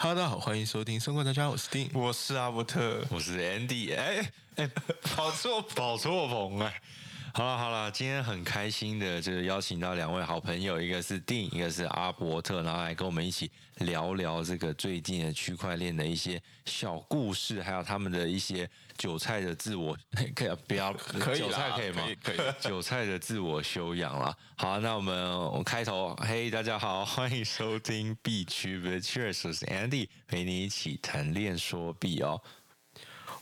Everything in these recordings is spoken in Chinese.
哈喽，大家好，欢迎收听《生活大家》，我是丁，我是阿伯特，我是 Andy，哎哎，跑错。跑错棚哎。好了好了，今天很开心的，就是邀请到两位好朋友，一个是丁，一个是阿伯特，然后来跟我们一起聊聊这个最近的区块链的一些小故事，还有他们的一些韭菜的自我，可以不要可以韭菜可以吗？可以，可以 韭菜的自我修养了。好，那我们我开头，嘿，大家好，欢迎收听币区不是 Cheers，我是 Andy，陪你一起谈恋说币哦。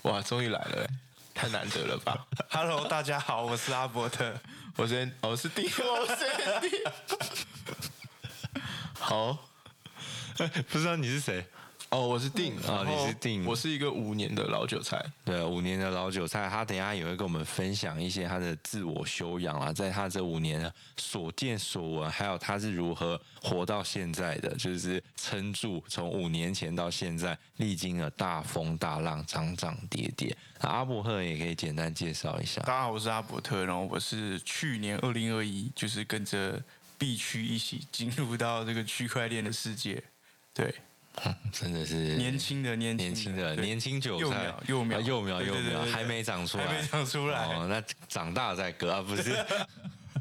哇，终于来了。太难得了吧！Hello，大家好，我是阿伯特，我是我是丁，我是丁。好，不知道你是谁？哦，我是定啊，你是定，我是一个五年的老韭菜，对，五年的老韭菜，他等一下也会跟我们分享一些他的自我修养啊，在他这五年所见所闻，还有他是如何活到现在的，就是撑住从五年前到现在，历经了大风大浪，涨涨跌跌。那阿伯特也可以简单介绍一下。大家好，我是阿伯特，然后我是去年二零二一，就是跟着 B 区一起进入到这个区块链的世界，对。真的是年轻的年年轻的年轻韭菜，幼苗幼苗。幼苗还没长出来，还没长出来，哦，那长大再割啊，不是。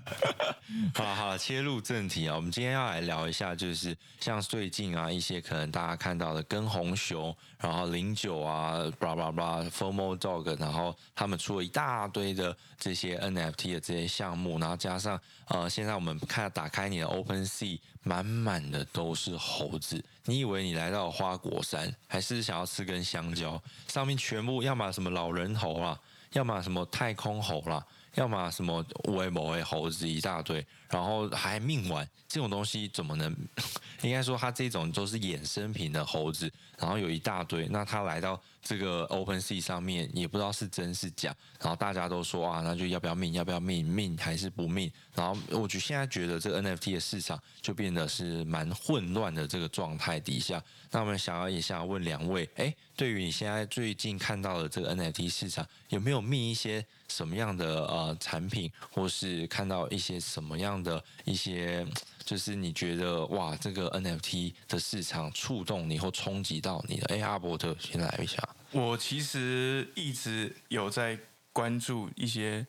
好好，切入正题啊，我们今天要来聊一下，就是像最近啊，一些可能大家看到的跟红熊，然后零九啊，blah blah blah，FOMO Dog，然后他们出了一大堆的这些 NFT 的这些项目，然后加上呃，现在我们看打开你的 OpenSea，满满的都是猴子，你以为你来到花果山，还是想要吃根香蕉？上面全部要么什么老人猴啦，要么什么太空猴啦。要么什么威某威猴子一大堆，然后还命丸这种东西怎么能？应该说它这种都是衍生品的猴子，然后有一大堆，那他来到这个 OpenSea 上面也不知道是真是假，然后大家都说啊，那就要不要命？要不要命？命还是不命？然后我觉得现在觉得这个 NFT 的市场就变得是蛮混乱的这个状态底下，那我们想要也想问两位，哎，对于你现在最近看到的这个 NFT 市场，有没有命一些？什么样的呃产品，或是看到一些什么样的一些，就是你觉得哇，这个 NFT 的市场触动你或冲击到你的？哎，阿伯特先来一下。我其实一直有在关注一些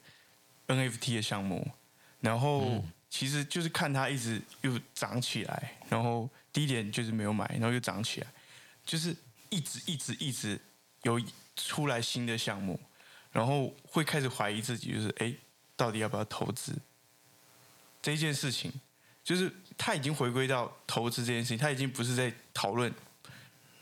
NFT 的项目，然后其实就是看它一直又涨起来，然后低点就是没有买，然后又涨起来，就是一直一直一直有出来新的项目。然后会开始怀疑自己，就是哎，到底要不要投资这件事情？就是他已经回归到投资这件事情，他已经不是在讨论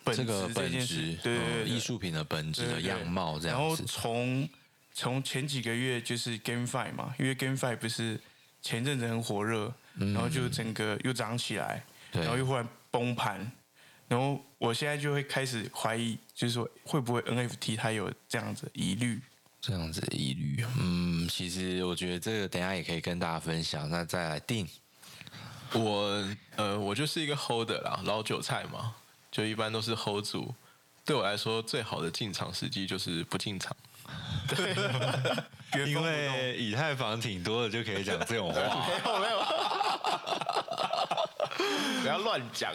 本质这件事，对对对，艺术品的本质的样貌这样子。然后从从前几个月就是 GameFi 嘛，因为 GameFi 不是前阵子很火热，然后就整个又涨起来，然后又忽然崩盘，然后我现在就会开始怀疑，就是说会不会 NFT 它有这样子疑虑？这样子的疑虑，嗯，其实我觉得这个等一下也可以跟大家分享。那再来定，我呃，我就是一个 holder 啦，老韭菜嘛，就一般都是 hold 住。对我来说，最好的进场时机就是不进场。对，因为以太坊挺多的，就可以讲这种话。没有没有。不要乱讲，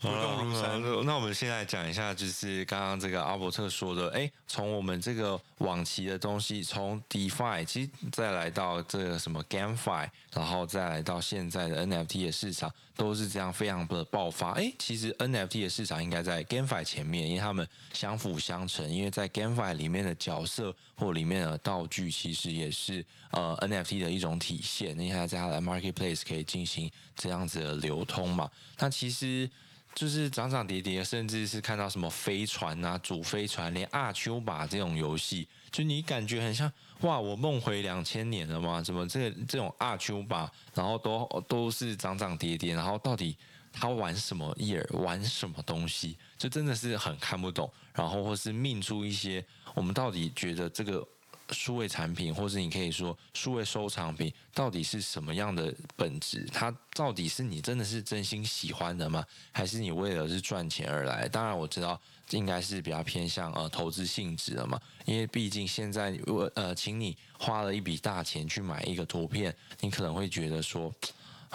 不动如山。那我们现在讲一下，就是刚刚这个阿伯特说的，哎，从我们这个往期的东西，从 DeFi，其实再来到这个什么 GameFi，然后再来到现在的 NFT 的市场，都是这样非常的爆发。哎，其实 NFT 的市场应该在 GameFi 前面，因为他们相辅相成。因为在 GameFi 里面的角色或里面的道具，其实也是呃 NFT 的一种体现。你看，在它的 Marketplace 可以进行这样子的流通嘛。那其实就是涨涨跌跌，甚至是看到什么飞船啊、主飞船，连阿丘巴这种游戏，就你感觉很像哇，我梦回两千年了吗？怎么这这种阿丘巴，然后都都是涨涨跌跌，然后到底他玩什么 year，玩什么东西，就真的是很看不懂。然后或是命出一些，我们到底觉得这个。数位产品，或是你可以说数位收藏品，到底是什么样的本质？它到底是你真的是真心喜欢的吗？还是你为了是赚钱而来？当然我知道应该是比较偏向呃投资性质的嘛，因为毕竟现在我呃请你花了一笔大钱去买一个图片，你可能会觉得说。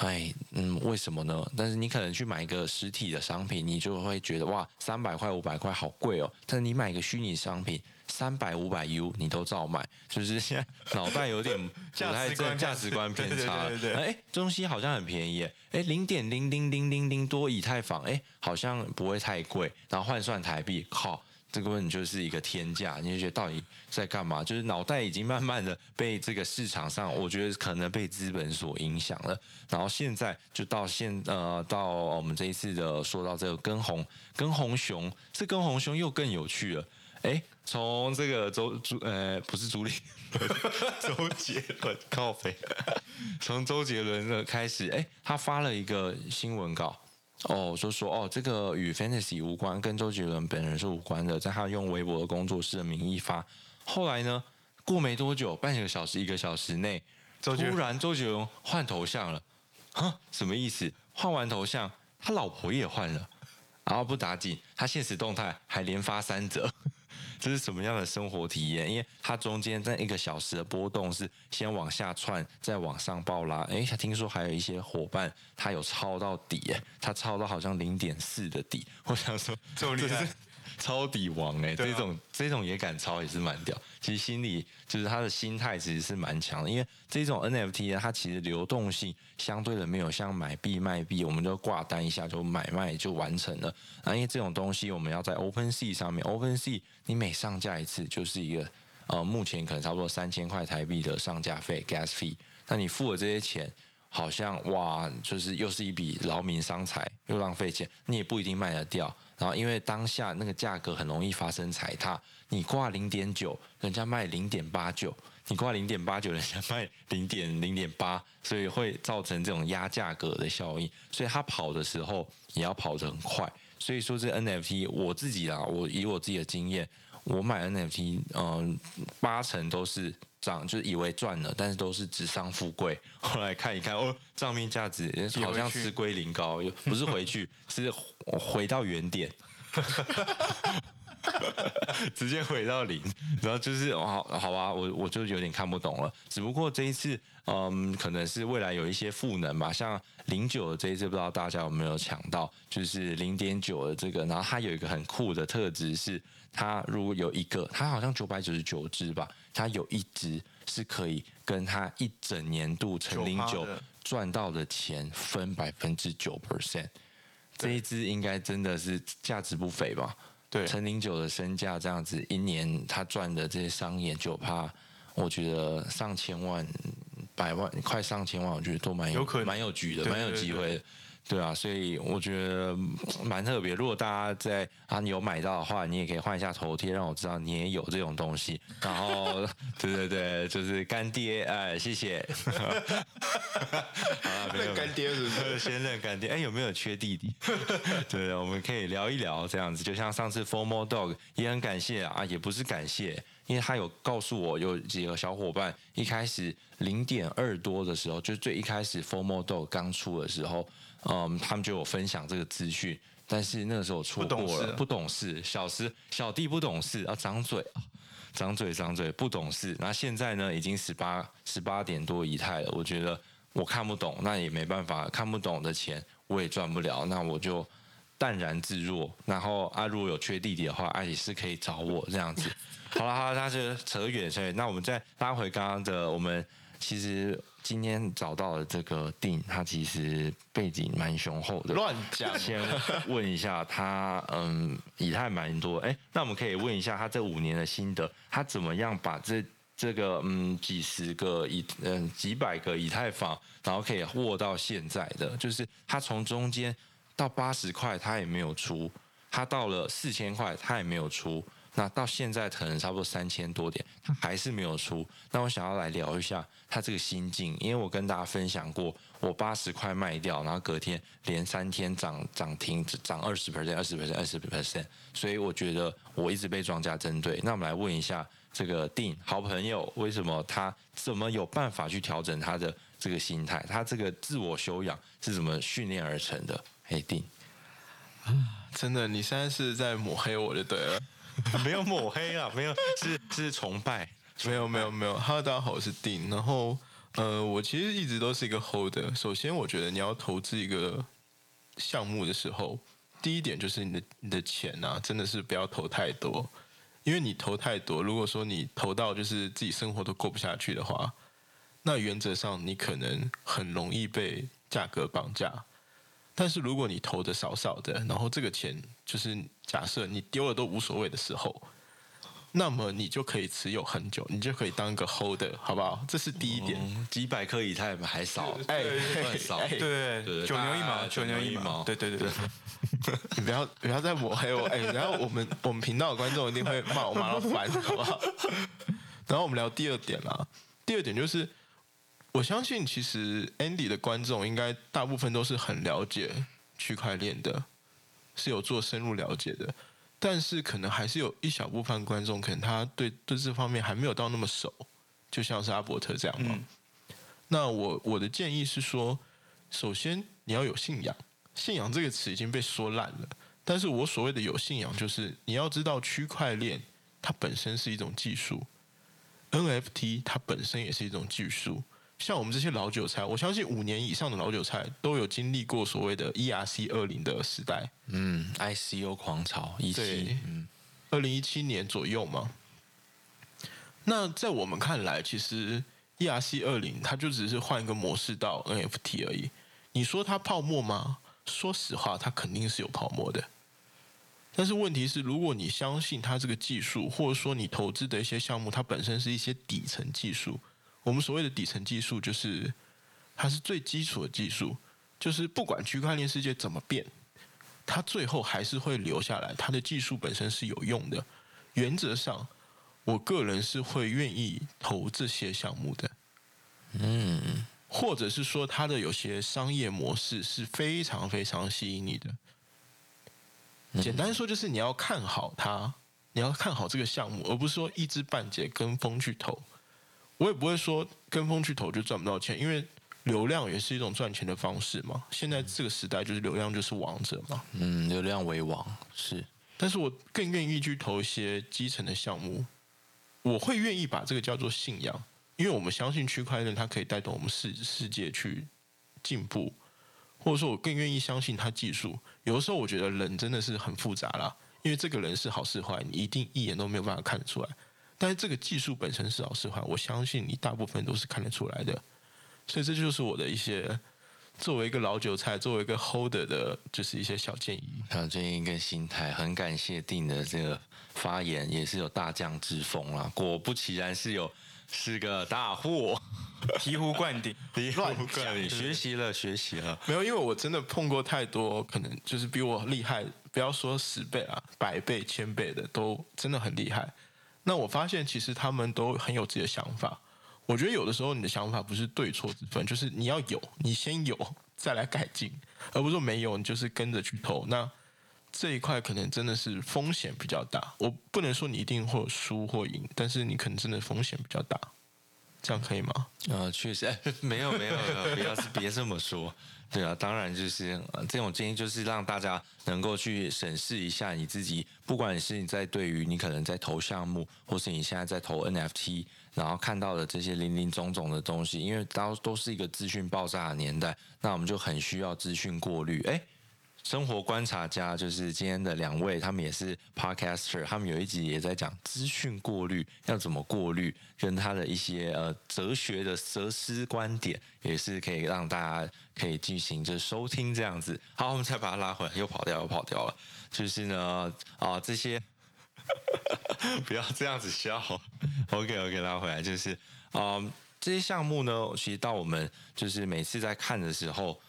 哎，嗯，为什么呢？但是你可能去买一个实体的商品，你就会觉得哇，三百块、五百块好贵哦。但是你买一个虚拟商品，三百、五百 U，你都照买，就是现在脑袋有点 不太正，价值观偏差。对对对。哎，东西好像很便宜，哎，零点零零零零零多以太坊，哎，好像不会太贵。然后换算台币，靠。这个问题就是一个天价，你就觉得到底在干嘛？就是脑袋已经慢慢的被这个市场上，我觉得可能被资本所影响了。然后现在就到现呃到我们这一次的说到这个跟红跟红熊，这跟红熊又更有趣了。哎，从这个周朱呃不是朱莉，周杰伦靠北，从周杰伦的开始，哎，他发了一个新闻稿。哦，就说哦，这个与 Fantasy 无关，跟周杰伦本人是无关的，在他用微博的工作室的名义发。后来呢，过没多久，半个小时、一个小时内，突然周杰伦换头像了，哈，什么意思？换完头像，他老婆也换了，然后不打紧，他现实动态还连发三则。这是什么样的生活体验？因为它中间在一个小时的波动是先往下窜，再往上爆拉。哎，他听说还有一些伙伴他有抄到底，哎，他抄到好像零点四的底。我想说，这么厉害。抄底王哎、欸，这种这种也敢抄也是蛮屌。其实心里就是他的心态其实是蛮强的，因为这种 NFT 呢，它其实流动性相对的没有像买币卖币，我们就挂单一下就买卖就完成了。啊，因为这种东西我们要在 OpenSea 上面，OpenSea 你每上架一次就是一个呃，目前可能差不多三千块台币的上架费 Gas fee。那你付了这些钱，好像哇，就是又是一笔劳民伤财，又浪费钱，你也不一定卖得掉。然后，因为当下那个价格很容易发生踩踏，你挂零点九，人家卖零点八九；你挂零点八九，人家卖零点零点八，所以会造成这种压价格的效应。所以它跑的时候也要跑得很快。所以说，这 NFT 我自己啊，我以我自己的经验，我买 NFT，嗯，八成都是。涨就是以为赚了，但是都是纸上富贵。后来看一看，哦，账面价值好像吃归零高，又不是回去，是回到原点，直接回到零。然后就是好好吧，我我就有点看不懂了。只不过这一次，嗯，可能是未来有一些赋能吧。像零九的这一次，不知道大家有没有抢到，就是零点九的这个，然后它有一个很酷的特质是。它如果有一个，它好像九百九十九只吧，它有一只是可以跟它一整年度乘零九赚到的钱分百分之九 percent，这一只应该真的是价值不菲吧？对，陈零九的身价这样子，一年他赚的这些商演九趴，我觉得上千万、百万、快上千万，我觉得都蛮有，有可能蛮有局的，蛮有机会的。对啊，所以我觉得蛮特别。如果大家在啊，你有买到的话，你也可以换一下头贴，让我知道你也有这种东西。然后，对对对，就是干爹，哎，谢谢。好了，认干爹是不是？先认干爹。哎，有没有缺弟弟？对，我们可以聊一聊这样子。就像上次 Formal Dog 也很感谢啊，也不是感谢，因为他有告诉我有几个小伙伴一开始零点二多的时候，就最一开始 Formal Dog 刚出的时候。嗯，他们就有分享这个资讯，但是那个时候我错过了，不懂事，小时小弟不懂事，啊张嘴啊，张嘴张嘴，不懂事。那现在呢，已经十八十八点多以太了，我觉得我看不懂，那也没办法，看不懂的钱我也赚不了，那我就淡然自若。然后啊，如果有缺弟弟的话，啊也是可以找我这样子。好了好了，那就扯远扯远，那我们再拉回刚刚的我们。其实今天找到的这个定，他其实背景蛮雄厚的。乱讲。先问一下他，嗯，以太蛮多。哎，那我们可以问一下他这五年的心得，他怎么样把这这个嗯几十个以嗯几百个以太坊，然后可以握到现在的，就是他从中间到八十块他也没有出，他到了四千块他也没有出。那到现在可能差不多三千多点，他还是没有出。那我想要来聊一下他这个心境，因为我跟大家分享过，我八十块卖掉，然后隔天连三天涨涨停，涨二十 percent、二十 percent、二十 percent，所以我觉得我一直被庄家针对。那我们来问一下这个定好朋友，为什么他怎么有办法去调整他的这个心态？他这个自我修养是怎么训练而成的？嘿，定啊，真的，你现在是在抹黑我就对了。没有抹黑啊，没有，是是崇拜，没有没有没有。哈喽，大家好，我是丁。然后呃，我其实一直都是一个 holder。首先，我觉得你要投资一个项目的时候，第一点就是你的你的钱啊，真的是不要投太多，因为你投太多，如果说你投到就是自己生活都过不下去的话，那原则上你可能很容易被价格绑架。但是如果你投的少少的，然后这个钱就是假设你丢了都无所谓的时候。那么你就可以持有很久，你就可以当一个 holder，好不好？这是第一点。嗯、几百颗以太还少，哎，算少，对对对，九牛一毛，九牛一毛，对对对对。你不要不要再抹黑我，哎，然后我们我们频道的观众一定会骂我骂到烦，好不好？然后我们聊第二点啦，第二点就是，我相信其实 Andy 的观众应该大部分都是很了解区块链的，是有做深入了解的。但是可能还是有一小部分观众，可能他对对这方面还没有到那么熟，就像是阿伯特这样嘛。嗯、那我我的建议是说，首先你要有信仰，信仰这个词已经被说烂了。但是我所谓的有信仰，就是你要知道区块链它本身是一种技术，NFT 它本身也是一种技术。像我们这些老韭菜，我相信五年以上的老韭菜都有经历过所谓的 ERC 二零的时代。嗯，ICO 狂潮一七，嗯，二零一七年左右嘛。那在我们看来，其实 ERC 二零它就只是换一个模式到 NFT 而已。你说它泡沫吗？说实话，它肯定是有泡沫的。但是问题是，如果你相信它这个技术，或者说你投资的一些项目，它本身是一些底层技术。我们所谓的底层技术，就是它是最基础的技术，就是不管区块链世界怎么变，它最后还是会留下来。它的技术本身是有用的。原则上，我个人是会愿意投这些项目的。嗯，或者是说，它的有些商业模式是非常非常吸引你的。简单说，就是你要看好它，你要看好这个项目，而不是说一知半解跟风去投。我也不会说跟风去投就赚不到钱，因为流量也是一种赚钱的方式嘛。现在这个时代就是流量就是王者嘛。嗯，流量为王是。但是我更愿意去投一些基层的项目，我会愿意把这个叫做信仰，因为我们相信区块链它可以带动我们世世界去进步，或者说我更愿意相信它技术。有的时候我觉得人真的是很复杂啦，因为这个人是好是坏，你一定一眼都没有办法看得出来。但是这个技术本身是好是坏，我相信你大部分都是看得出来的，所以这就是我的一些作为一个老韭菜，作为一个 holder 的，就是一些小建议。小建议跟心态，很感谢定的这个发言，也是有大将之风啦。果不其然是有是个大户，醍醐灌顶，醍醐灌顶，学习了学习了。没有，因为我真的碰过太多，可能就是比我厉害，不要说十倍啊，百倍、千倍的，都真的很厉害。那我发现，其实他们都很有自己的想法。我觉得有的时候，你的想法不是对错之分，就是你要有，你先有，再来改进，而不是说没有，你就是跟着去投。那这一块可能真的是风险比较大。我不能说你一定会输或赢，但是你可能真的风险比较大。这样可以吗？呃，确实，没有没有，不要别这么说。对啊，当然就是这种建议，就是让大家能够去审视一下你自己，不管是你在对于你可能在投项目，或是你现在在投 NFT，然后看到的这些林林总总的东西，因为都都是一个资讯爆炸的年代，那我们就很需要资讯过滤。哎。生活观察家就是今天的两位，他们也是 podcaster，他们有一集也在讲资讯过滤要怎么过滤，跟他的一些呃哲学的哲思观点，也是可以让大家可以进行就是收听这样子。好，我们再把它拉回来，又跑掉，又跑掉了。就是呢，啊、这些不要这样子笑。OK OK，拉回来就是啊、这些项目呢，其实到我们就是每次在看的时候。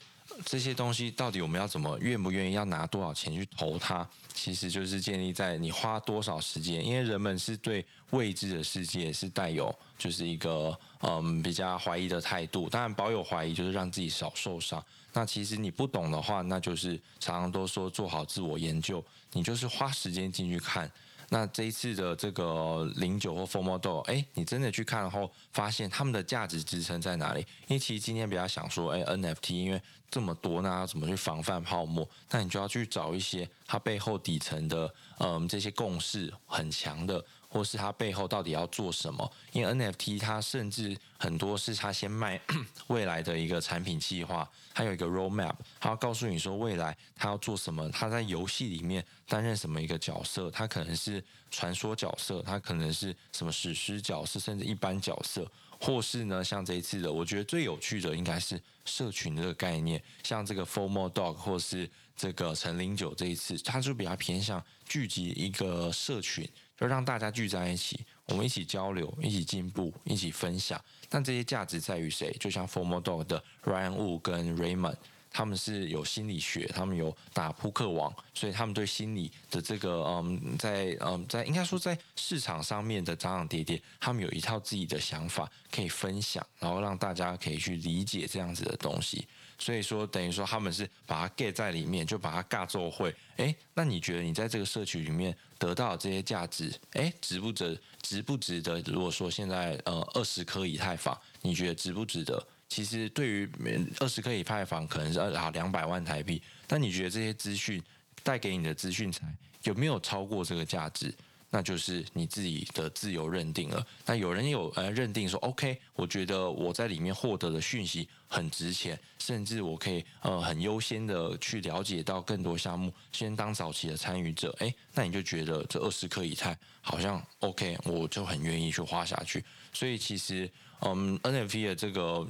这些东西到底我们要怎么愿不愿意要拿多少钱去投它？其实就是建立在你花多少时间，因为人们是对未知的世界是带有就是一个嗯比较怀疑的态度。当然，保有怀疑就是让自己少受伤。那其实你不懂的话，那就是常常都说做好自我研究，你就是花时间进去看。那这一次的这个零九或 FOMO 哎，你真的去看后，发现他们的价值支撑在哪里？因为其实今天比较想说，哎，NFT 因为这么多，那要怎么去防范泡沫？那你就要去找一些它背后底层的，嗯，这些共识很强的，或是它背后到底要做什么？因为 NFT 它甚至很多是它先卖 未来的一个产品计划，还有一个 roadmap，它要告诉你说未来它要做什么，它在游戏里面担任什么一个角色，它可能是传说角色，它可能是什么史诗角色，甚至一般角色，或是呢像这一次的，我觉得最有趣的应该是社群这个概念，像这个 Formal Dog 或是这个陈零九这一次，它就比较偏向聚集一个社群。就让大家聚在一起，我们一起交流，一起进步，一起分享。但这些价值在于谁？就像 FOMO Dog 的 Ryan Wu 跟 Raymond，他们是有心理学，他们有打扑克王，所以他们对心理的这个嗯，在嗯，在应该说在市场上面的涨涨跌跌，他们有一套自己的想法可以分享，然后让大家可以去理解这样子的东西。所以说，等于说他们是把它 get 在里面，就把它尬做会。诶，那你觉得你在这个社区里面得到这些价值，诶，值不值？值不值得？如果说现在呃二十颗以太坊，你觉得值不值得？其实对于二十颗以太坊可能是啊两百万台币，但你觉得这些资讯带给你的资讯财有没有超过这个价值？那就是你自己的自由认定了。那有人有呃认定说，OK，我觉得我在里面获得的讯息很值钱，甚至我可以呃很优先的去了解到更多项目，先当早期的参与者。诶，那你就觉得这二十颗以太好像 OK，我就很愿意去花下去。所以其实嗯，NFT 的这个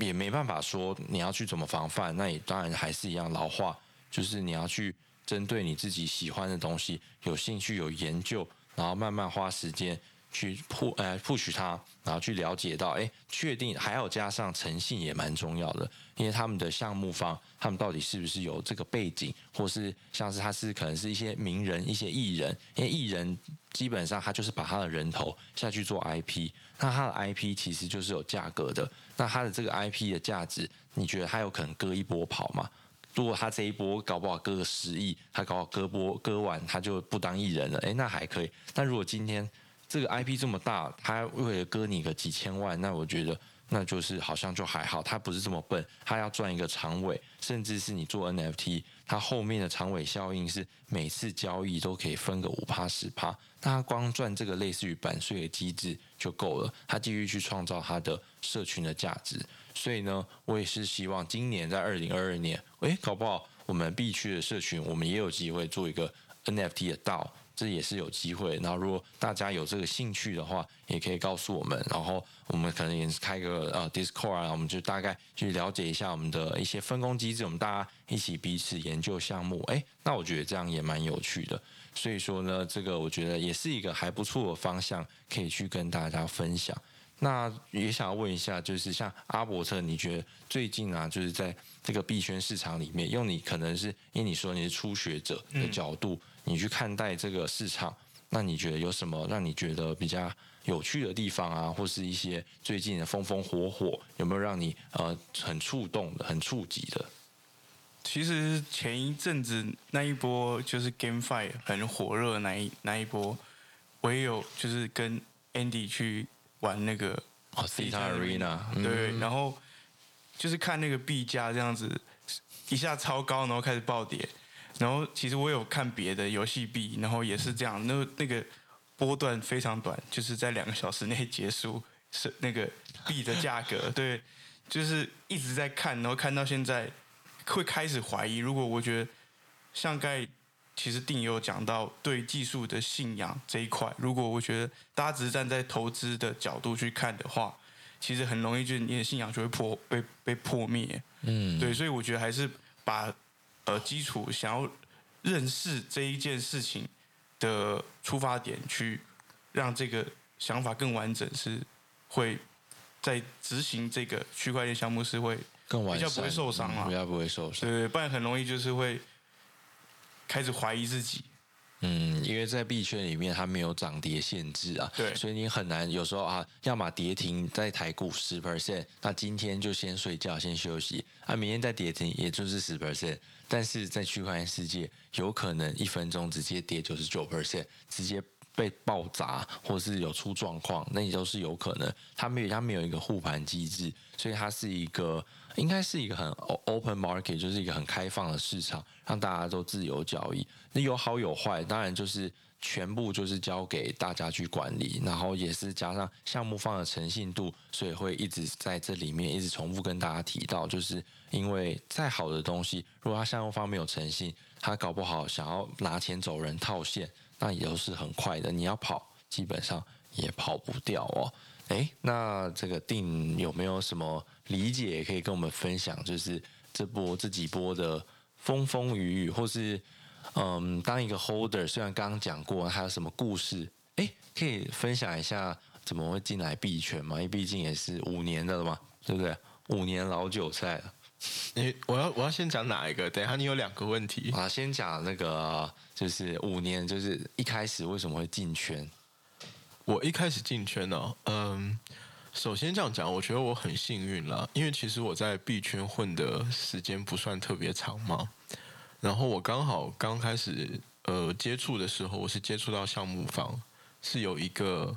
也没办法说你要去怎么防范，那也当然还是一样老话，就是你要去。针对你自己喜欢的东西有兴趣、有研究，然后慢慢花时间去铺呃 push 它，然后去了解到，哎，确定还要加上诚信也蛮重要的，因为他们的项目方，他们到底是不是有这个背景，或是像是他是可能是一些名人、一些艺人，因为艺人基本上他就是把他的人头下去做 IP，那他的 IP 其实就是有价格的，那他的这个 IP 的价值，你觉得他有可能割一波跑吗？如果他这一波搞不好割个十亿，他搞好割波割完他就不当艺人了，诶，那还可以。但如果今天这个 IP 这么大，他为了割你个几千万，那我觉得那就是好像就还好。他不是这么笨，他要赚一个长尾，甚至是你做 NFT，他后面的长尾效应是每次交易都可以分个五趴十趴，那他光赚这个类似于版税的机制就够了，他继续去创造他的社群的价值。所以呢，我也是希望今年在二零二二年，诶，搞不好我们 B 区的社群，我们也有机会做一个 NFT 的道这也是有机会。然后如果大家有这个兴趣的话，也可以告诉我们，然后我们可能也是开个呃 Discord 啊，我们就大概去了解一下我们的一些分工机制，我们大家一起彼此研究项目。诶，那我觉得这样也蛮有趣的。所以说呢，这个我觉得也是一个还不错的方向，可以去跟大家分享。那也想要问一下，就是像阿伯特，你觉得最近啊，就是在这个币圈市场里面，用你可能是因为你说你是初学者的角度，嗯、你去看待这个市场，那你觉得有什么让你觉得比较有趣的地方啊，或是一些最近的风风火火，有没有让你呃很触动的、很触及的？其实前一阵子那一波就是 GameFi 很火热那一那一波，我也有就是跟 Andy 去。玩那个哦，Theta Arena，对，然后就是看那个币价这样子一下超高，然后开始暴跌，然后其实我有看别的游戏币，然后也是这样，那那个波段非常短，就是在两个小时内结束，是那个币的价格，对，就是一直在看，然后看到现在会开始怀疑，如果我觉得像盖。其实定也有讲到对技术的信仰这一块，如果我觉得大家只是站在投资的角度去看的话，其实很容易就你的信仰就会破被被破灭。嗯，对，所以我觉得还是把呃基础想要认识这一件事情的出发点去让这个想法更完整，是会在执行这个区块链项目是会更完比较不会受伤啊，比较不会受伤，对对，不然很容易就是会。开始怀疑自己，嗯，因为在币圈里面它没有涨跌限制啊，对，所以你很难有时候啊，要么跌停在台股十 percent，那今天就先睡觉先休息，啊，明天再跌停也就是十 percent，但是在区块链世界有可能一分钟直接跌九十九 percent，直接被爆砸或是有出状况，那也都是有可能，它没有它没有一个护盘机制，所以它是一个应该是一个很 open market，就是一个很开放的市场，让大家都自由交易。那有好有坏，当然就是全部就是交给大家去管理，然后也是加上项目方的诚信度，所以会一直在这里面一直重复跟大家提到，就是因为再好的东西，如果他项目方没有诚信，他搞不好想要拿钱走人套现，那也都是很快的。你要跑，基本上也跑不掉哦。诶，那这个定有没有什么理解也可以跟我们分享？就是这波这几波的风风雨雨，或是嗯，当一个 holder，虽然刚刚讲过，还有什么故事？诶，可以分享一下怎么会进来币圈嘛？因为毕竟也是五年的了嘛，对不对？五年老韭菜了。诶，我要我要先讲哪一个？等一下你有两个问题啊，先讲那个，就是五年，就是一开始为什么会进圈？我一开始进圈呢、哦，嗯，首先这样讲，我觉得我很幸运啦，因为其实我在币圈混的时间不算特别长嘛。然后我刚好刚开始呃接触的时候，我是接触到项目方是有一个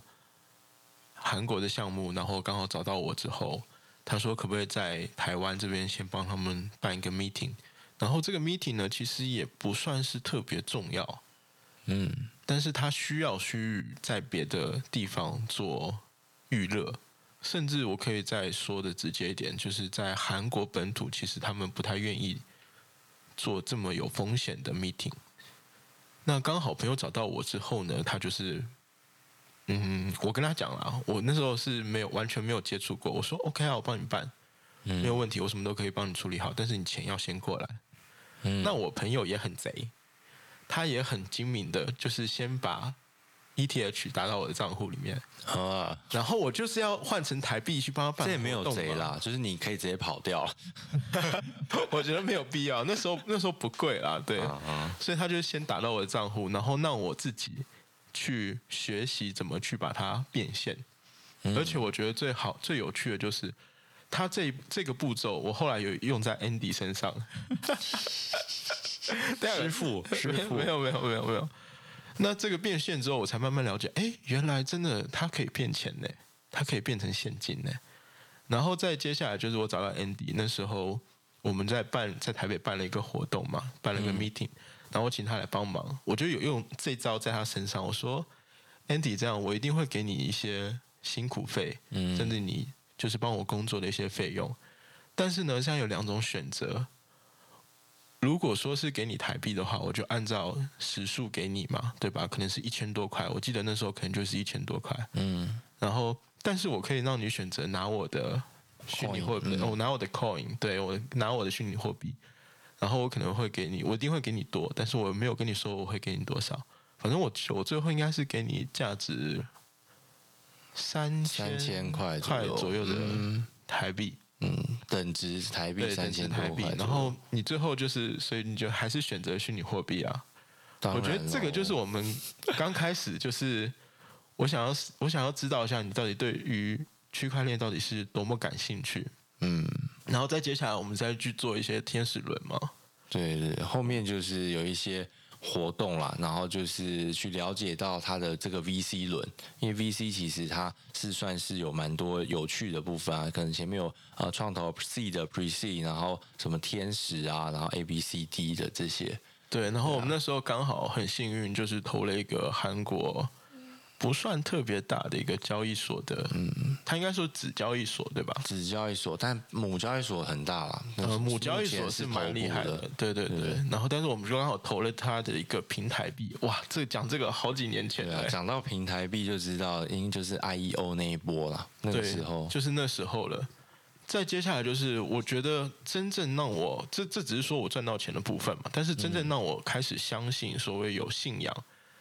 韩国的项目，然后刚好找到我之后，他说可不可以在台湾这边先帮他们办一个 meeting，然后这个 meeting 呢，其实也不算是特别重要，嗯。但是他需要去在别的地方做预热，甚至我可以再说的直接一点，就是在韩国本土，其实他们不太愿意做这么有风险的 meeting。那刚好朋友找到我之后呢，他就是，嗯，我跟他讲了，我那时候是没有完全没有接触过，我说 OK 啊，我帮你办，没有问题，我什么都可以帮你处理好，但是你钱要先过来。那我朋友也很贼。他也很精明的，就是先把 ETH 打到我的账户里面啊，然后我就是要换成台币去帮他办。这也没有贼啦，就是你可以直接跑掉。我觉得没有必要，那时候 那时候不贵啦，对，所以他就先打到我的账户，然后让我自己去学习怎么去把它变现。而且我觉得最好最有趣的就是他这这个步骤，我后来有用在 Andy 身上。师傅，师傅，没有，没有，没有，没有。那这个变现之后，我才慢慢了解，哎，原来真的它可以变钱呢，它可以变成现金呢。然后再接下来就是我找到 Andy，那时候我们在办在台北办了一个活动嘛，办了一个 meeting，嗯，然后我请他来帮忙，我就有用这招在他身上。我说，Andy，这样我一定会给你一些辛苦费，嗯，甚至你就是帮我工作的一些费用。但是呢，现在有两种选择。如果说是给你台币的话，我就按照时数给你嘛，对吧？可能是一千多块，我记得那时候可能就是一千多块。嗯，然后，但是我可以让你选择拿我的虚拟货币，我拿我的 coin，对，我拿我的虚拟货币，然后我可能会给你，我一定会给你多，但是我没有跟你说我会给你多少，反正我我最后应该是给你价值三三千块块左右的台币。嗯，等值台币三千台币，然后你最后就是，所以你就还是选择虚拟货币啊。我觉得这个就是我们刚开始就是，我想要我想要知道一下你到底对于区块链到底是多么感兴趣。嗯，然后再接下来我们再去做一些天使轮嘛。对对，后面就是有一些。活动啦，然后就是去了解到它的这个 VC 轮，因为 VC 其实它是算是有蛮多有趣的部分啊，可能前面有呃创投 C 的 Pre C，然后什么天使啊，然后 A B C D 的这些。对，然后我们那时候刚好很幸运，就是投了一个韩国。不算特别大的一个交易所的，嗯，他应该说子交易所对吧？子交易所，但母交易所很大了。呃，母交易所是蛮厉害的，对对对。对然后，但是我们就刚好投了他的一个平台币，哇，这讲这个好几年前了。讲到平台币就知道，应该就是 I E O 那一波了，那个时候就是那时候了。再接下来就是，我觉得真正让我这这只是说我赚到钱的部分嘛，但是真正让我开始相信所谓有信仰。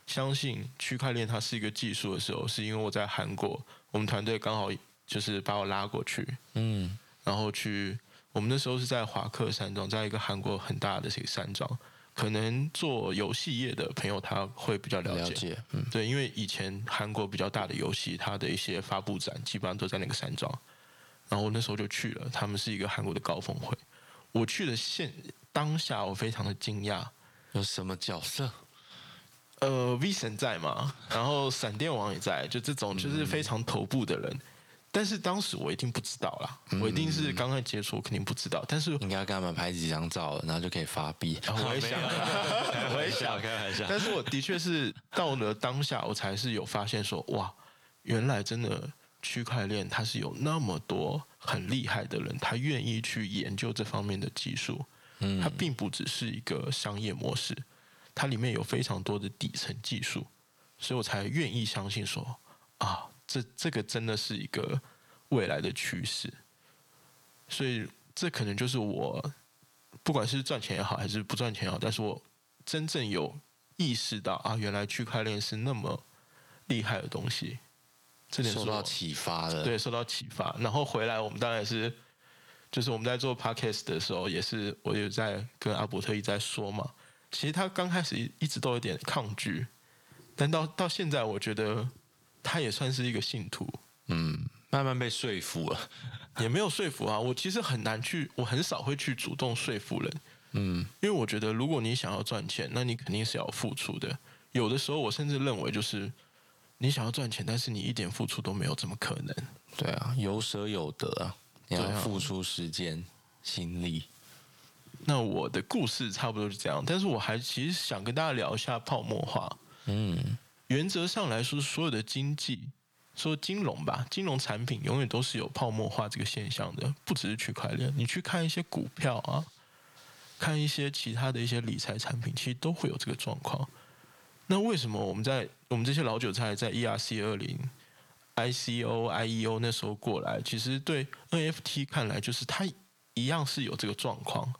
相信区块链它是一个技术的时候，是因为我在韩国，我们团队刚好就是把我拉过去，嗯，然后去我们那时候是在华克山庄，在一个韩国很大的这个山庄，可能做游戏业的朋友他会比较了解，了解嗯，对，因为以前韩国比较大的游戏，它的一些发布展基本上都在那个山庄，然后我那时候就去了，他们是一个韩国的高峰会，我去的现当下我非常的惊讶，有什么角色？呃，V 神在嘛，然后闪电王也在，就这种就是非常头部的人，但是当时我一定不知道啦，嗯、我一定是刚刚接触，我肯定不知道。但是应该要跟他们拍几张照，然后就可以发币。我也想，我也想开玩笑。但是我的确是到了当下，我才是有发现说，哇，原来真的区块链它是有那么多很厉害的人，他愿意去研究这方面的技术。嗯，它并不只是一个商业模式，它里面有非常多的底层技术，所以我才愿意相信说啊。这这个真的是一个未来的趋势，所以这可能就是我不管是赚钱也好，还是不赚钱也好，但是我真正有意识到啊，原来区块链是那么厉害的东西，这点受到启发了，对，受到启发。然后回来，我们当然是就是我们在做 podcast 的时候，也是我有在跟阿伯特一在说嘛。其实他刚开始一直都有点抗拒，但到到现在，我觉得。他也算是一个信徒，嗯，慢慢被说服了，也没有说服啊。我其实很难去，我很少会去主动说服人，嗯，因为我觉得如果你想要赚钱，那你肯定是要付出的。有的时候，我甚至认为就是你想要赚钱，但是你一点付出都没有，怎么可能？对啊，有舍有得啊，你要付出时间、心力。那我的故事差不多是这样，但是我还其实想跟大家聊一下泡沫化，嗯。原则上来说，所有的经济，说金融吧，金融产品永远都是有泡沫化这个现象的，不只是区块链。你去看一些股票啊，看一些其他的一些理财产品，其实都会有这个状况。那为什么我们在我们这些老韭菜在 ERC 二零、ICO、IEO 那时候过来，其实对 NFT 看来就是它一样是有这个状况。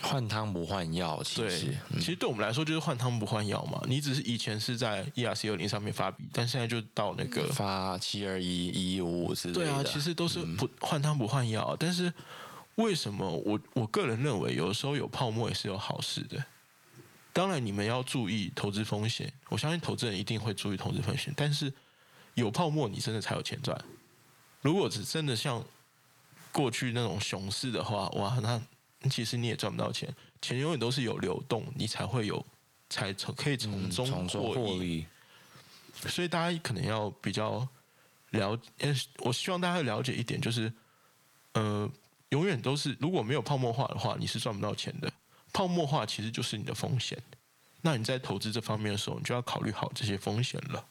换汤不换药，其实其实对我们来说就是换汤不换药嘛。你只是以前是在 ERC 二零上面发币，但现在就到那个发七二一一五之类的。对啊，其实都是不换汤不换药。但是为什么我我个人认为，有的时候有泡沫也是有好事的。当然，你们要注意投资风险。我相信投资人一定会注意投资风险。但是有泡沫，你真的才有钱赚。如果只真的像过去那种熊市的话，哇，那。其实你也赚不到钱，钱永远都是有流动，你才会有，才从可以从中获益。所以大家可能要比较了，我希望大家了解一点，就是，呃，永远都是如果没有泡沫化的话，你是赚不到钱的。泡沫化其实就是你的风险，那你在投资这方面的时候，你就要考虑好这些风险了。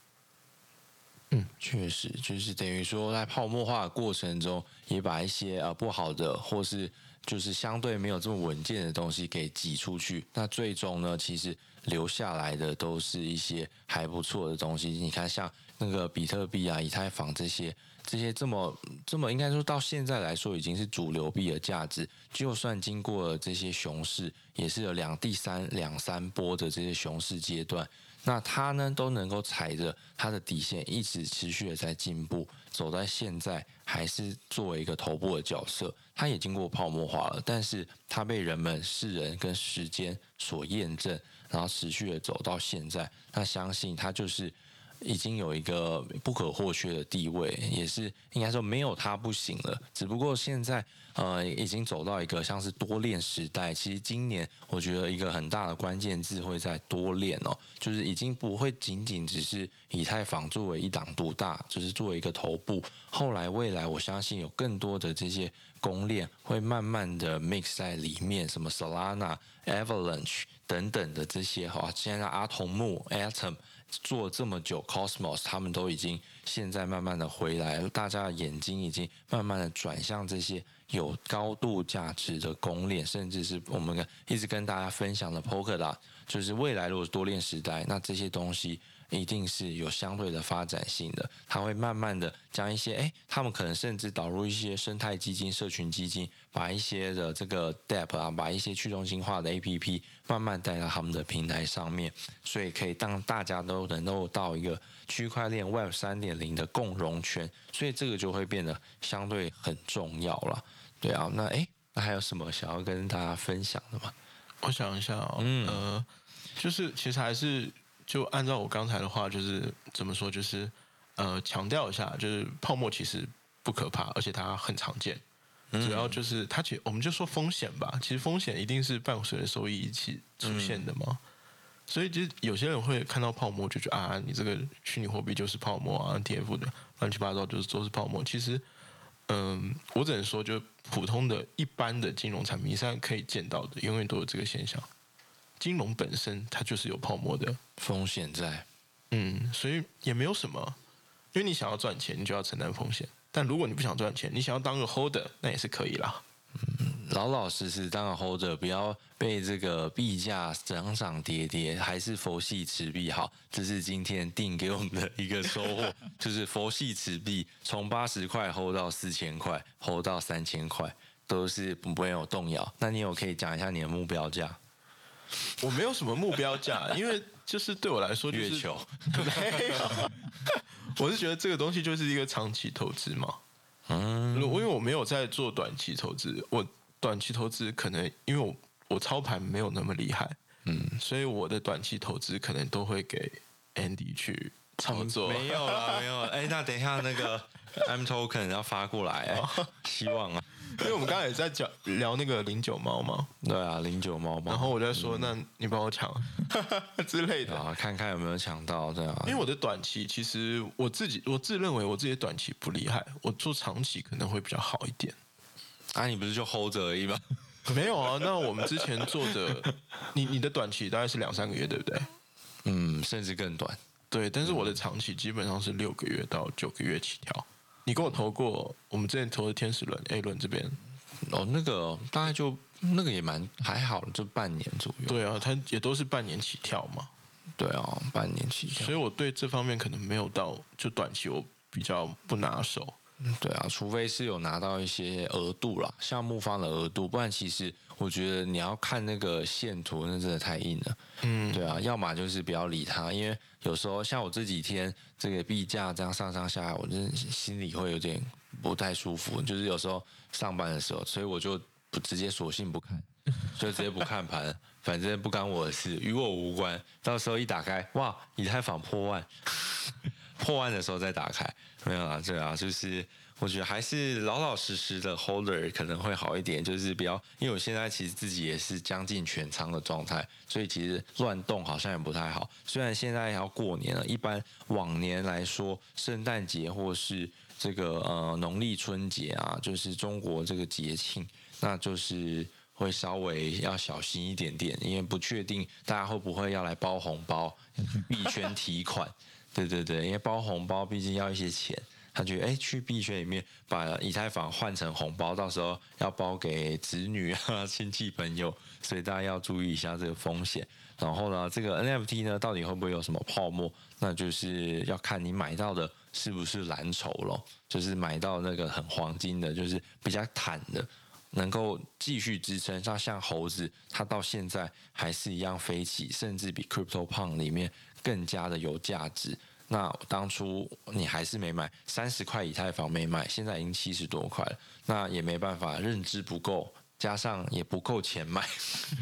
嗯，确实，就是等于说在泡沫化的过程中，也把一些呃不好的或是。就是相对没有这么稳健的东西给挤出去，那最终呢，其实留下来的都是一些还不错的东西。你看，像那个比特币啊、以太坊这些，这些这么这么应该说到现在来说已经是主流币的价值。就算经过了这些熊市，也是有两、第三、两三波的这些熊市阶段。那它呢都能够踩着它的底线，一直持续的在进步，走在现在还是作为一个头部的角色。它也经过泡沫化了，但是它被人们、世人跟时间所验证，然后持续的走到现在。那相信它就是。已经有一个不可或缺的地位，也是应该说没有它不行了。只不过现在呃，已经走到一个像是多链时代。其实今年我觉得一个很大的关键字会在多链哦，就是已经不会仅仅只是以太坊作为一档独大，就是作为一个头部。后来未来我相信有更多的这些公链会慢慢的 mix 在里面，什么 Solana、Avalanche 等等的这些哈，现在阿童木、Atom。做这么久，Cosmos 他们都已经现在慢慢的回来，大家的眼睛已经慢慢的转向这些有高度价值的公链，甚至是我们一直跟大家分享的 Polkadot，就是未来如果多链时代，那这些东西。一定是有相对的发展性的，它会慢慢的将一些，哎，他们可能甚至导入一些生态基金、社群基金，把一些的这个 DApp 啊，把一些去中心化的 APP 慢慢带到他们的平台上面，所以可以让大家都能够到一个区块链 Web 三点零的共融圈，所以这个就会变得相对很重要了。对啊，那哎，那还有什么想要跟大家分享的吗？我想一下哦，嗯，呃，就是其实还是。就按照我刚才的话，就是怎么说，就是呃，强调一下，就是泡沫其实不可怕，而且它很常见。主要就是它其实我们就说风险吧，其实风险一定是伴随着收益一起出现的嘛。所以，就有些人会看到泡沫就觉得啊，你这个虚拟货币就是泡沫啊，ETF 的乱七八糟就是都是泡沫。其实，嗯，我只能说，就普通的一般的金融产品，你现在可以见到的，永远都有这个现象。金融本身它就是有泡沫的风险在，嗯，所以也没有什么，因为你想要赚钱，你就要承担风险。但如果你不想赚钱，你想要当个 holder，那也是可以啦。嗯，老老实实当个 holder，不要被这个币价涨涨跌跌，还是佛系持币好。这是今天定给我们的一个收获，就是佛系持币，从八十块 hold 到四千块，hold 到三千块，都是不会有动摇。那你有可以讲一下你的目标价？我没有什么目标价，因为就是对我来说，就是，月球 没有。我是觉得这个东西就是一个长期投资嘛。嗯，因为我没有在做短期投资，我短期投资可能因为我我操盘没有那么厉害，嗯，所以我的短期投资可能都会给 Andy 去操作。没有啦，没有。哎，那等一下那个 M Token 要发过来，哎，希望啊。因为我们刚才也在讲聊那个零九猫嘛，对啊，零九猫猫。然后我在说，嗯、那你帮我抢 之类的啊，看看有没有抢到这样。因为我的短期其实我自己我自认为我自己的短期不厉害，我做长期可能会比较好一点。啊，你不是就 hold 着而已吗？没有啊，那我们之前做的，你你的短期大概是两三个月，对不对？嗯，甚至更短。对，但是我的长期基本上是六个月到九个月起跳。你跟我投过，我们之前投的天使轮 A 轮这边，哦，那个大概就那个也蛮还好，就半年左右。对啊，它也都是半年起跳嘛。对啊，半年起跳。所以我对这方面可能没有到，就短期我比较不拿手。对啊，除非是有拿到一些额度啦，项目方的额度，不然其实我觉得你要看那个线图，那真的太硬了。嗯，对啊，要么就是不要理它，因为有时候像我这几天这个币价这样上上下下，我真心里会有点不太舒服。就是有时候上班的时候，所以我就不直接索性不看，就直接不看盘，反正不干我的事，与我无关。到时候一打开，哇，以太坊破万。破万的时候再打开，没有啊，对啊，就是我觉得还是老老实实的 holder 可能会好一点，就是比较，因为我现在其实自己也是将近全仓的状态，所以其实乱动好像也不太好。虽然现在要过年了，一般往年来说，圣诞节或是这个呃农历春节啊，就是中国这个节庆，那就是会稍微要小心一点点，因为不确定大家会不会要来包红包，币圈提款。对对对，因为包红包毕竟要一些钱，他觉得哎，去币圈里面把以太坊换成红包，到时候要包给子女啊、亲戚朋友，所以大家要注意一下这个风险。然后呢，这个 NFT 呢，到底会不会有什么泡沫？那就是要看你买到的是不是蓝筹咯，就是买到那个很黄金的，就是比较坦的，能够继续支撑。像像猴子，它到现在还是一样飞起，甚至比 CryptoPunk 里面更加的有价值。那当初你还是没买，三十块以太坊没买，现在已经七十多块了，那也没办法，认知不够，加上也不够钱买，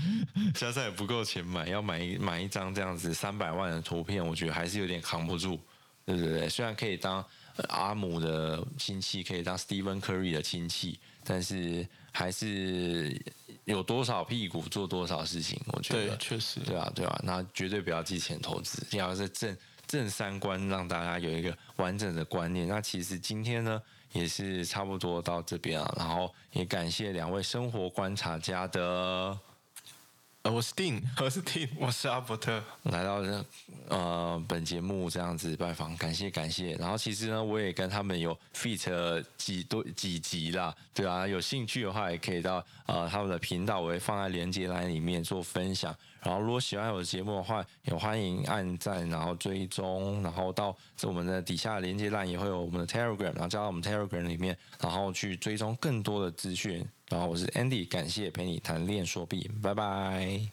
加上也不够钱买，要买一买一张这样子三百万的图片，我觉得还是有点扛不住，对不对，虽然可以当阿姆的亲戚，可以当 Stephen Curry 的亲戚，但是还是有多少屁股做多少事情，我觉得对，确实，对啊，对啊，那绝对不要借钱投资，要是正。正三观，让大家有一个完整的观念。那其实今天呢，也是差不多到这边了。然后也感谢两位生活观察家的。我是丁，我是丁，我是阿伯特，来到呃本节目这样子拜访，感谢感谢。然后其实呢，我也跟他们有 feat 几多几集啦，对啊，有兴趣的话也可以到呃他们的频道，我会放在连接栏里面做分享。然后如果喜欢我的节目的话，也欢迎按赞，然后追踪，然后到这我们的底下连接栏也会有我们的 Telegram，然后加到我们 Telegram 里面，然后去追踪更多的资讯。然后我是 Andy，感谢陪你谈链说币，拜拜。